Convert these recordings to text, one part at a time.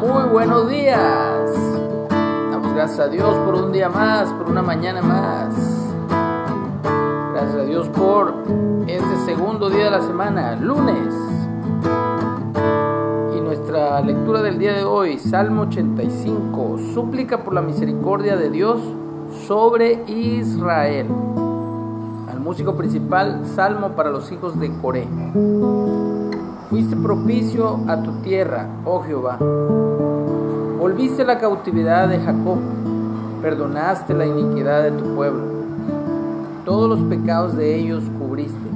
Muy buenos días. Damos gracias a Dios por un día más, por una mañana más. Gracias a Dios por este segundo día de la semana, lunes. Y nuestra lectura del día de hoy, Salmo 85, súplica por la misericordia de Dios sobre Israel. Al músico principal, Salmo para los hijos de Coré. Fuiste propicio a tu tierra, oh Jehová. Volviste la cautividad de Jacob, perdonaste la iniquidad de tu pueblo. Todos los pecados de ellos cubriste.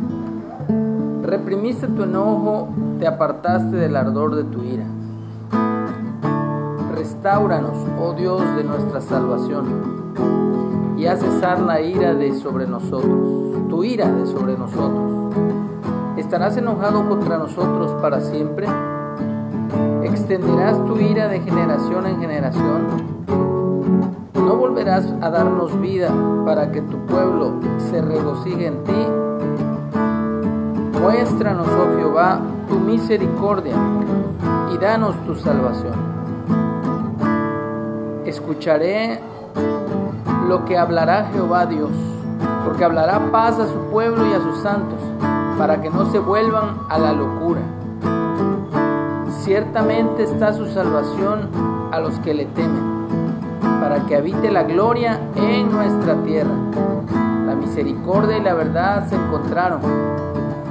Reprimiste tu enojo, te apartaste del ardor de tu ira. Restauranos, oh Dios de nuestra salvación, y haz cesar la ira de sobre nosotros, tu ira de sobre nosotros ¿Estarás enojado contra nosotros para siempre? ¿Extenderás tu ira de generación en generación? ¿No volverás a darnos vida para que tu pueblo se regocije en ti? Muéstranos, oh Jehová, tu misericordia y danos tu salvación. Escucharé lo que hablará Jehová Dios, porque hablará paz a su pueblo y a sus santos para que no se vuelvan a la locura. Ciertamente está su salvación a los que le temen, para que habite la gloria en nuestra tierra. La misericordia y la verdad se encontraron,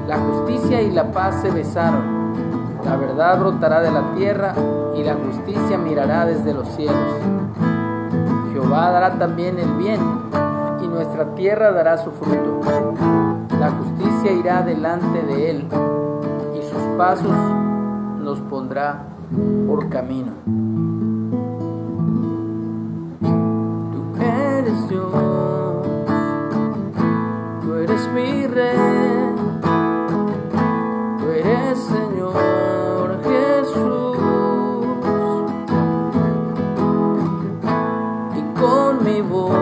la justicia y la paz se besaron. La verdad brotará de la tierra y la justicia mirará desde los cielos. Jehová dará también el bien y nuestra tierra dará su fruto. La justicia irá delante de él y sus pasos nos pondrá por camino. Tú eres Dios, tú eres mi rey, tú eres Señor Jesús. Y con mi voz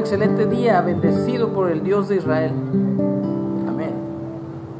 declararé. excelente día, bendecido por el Dios de Israel.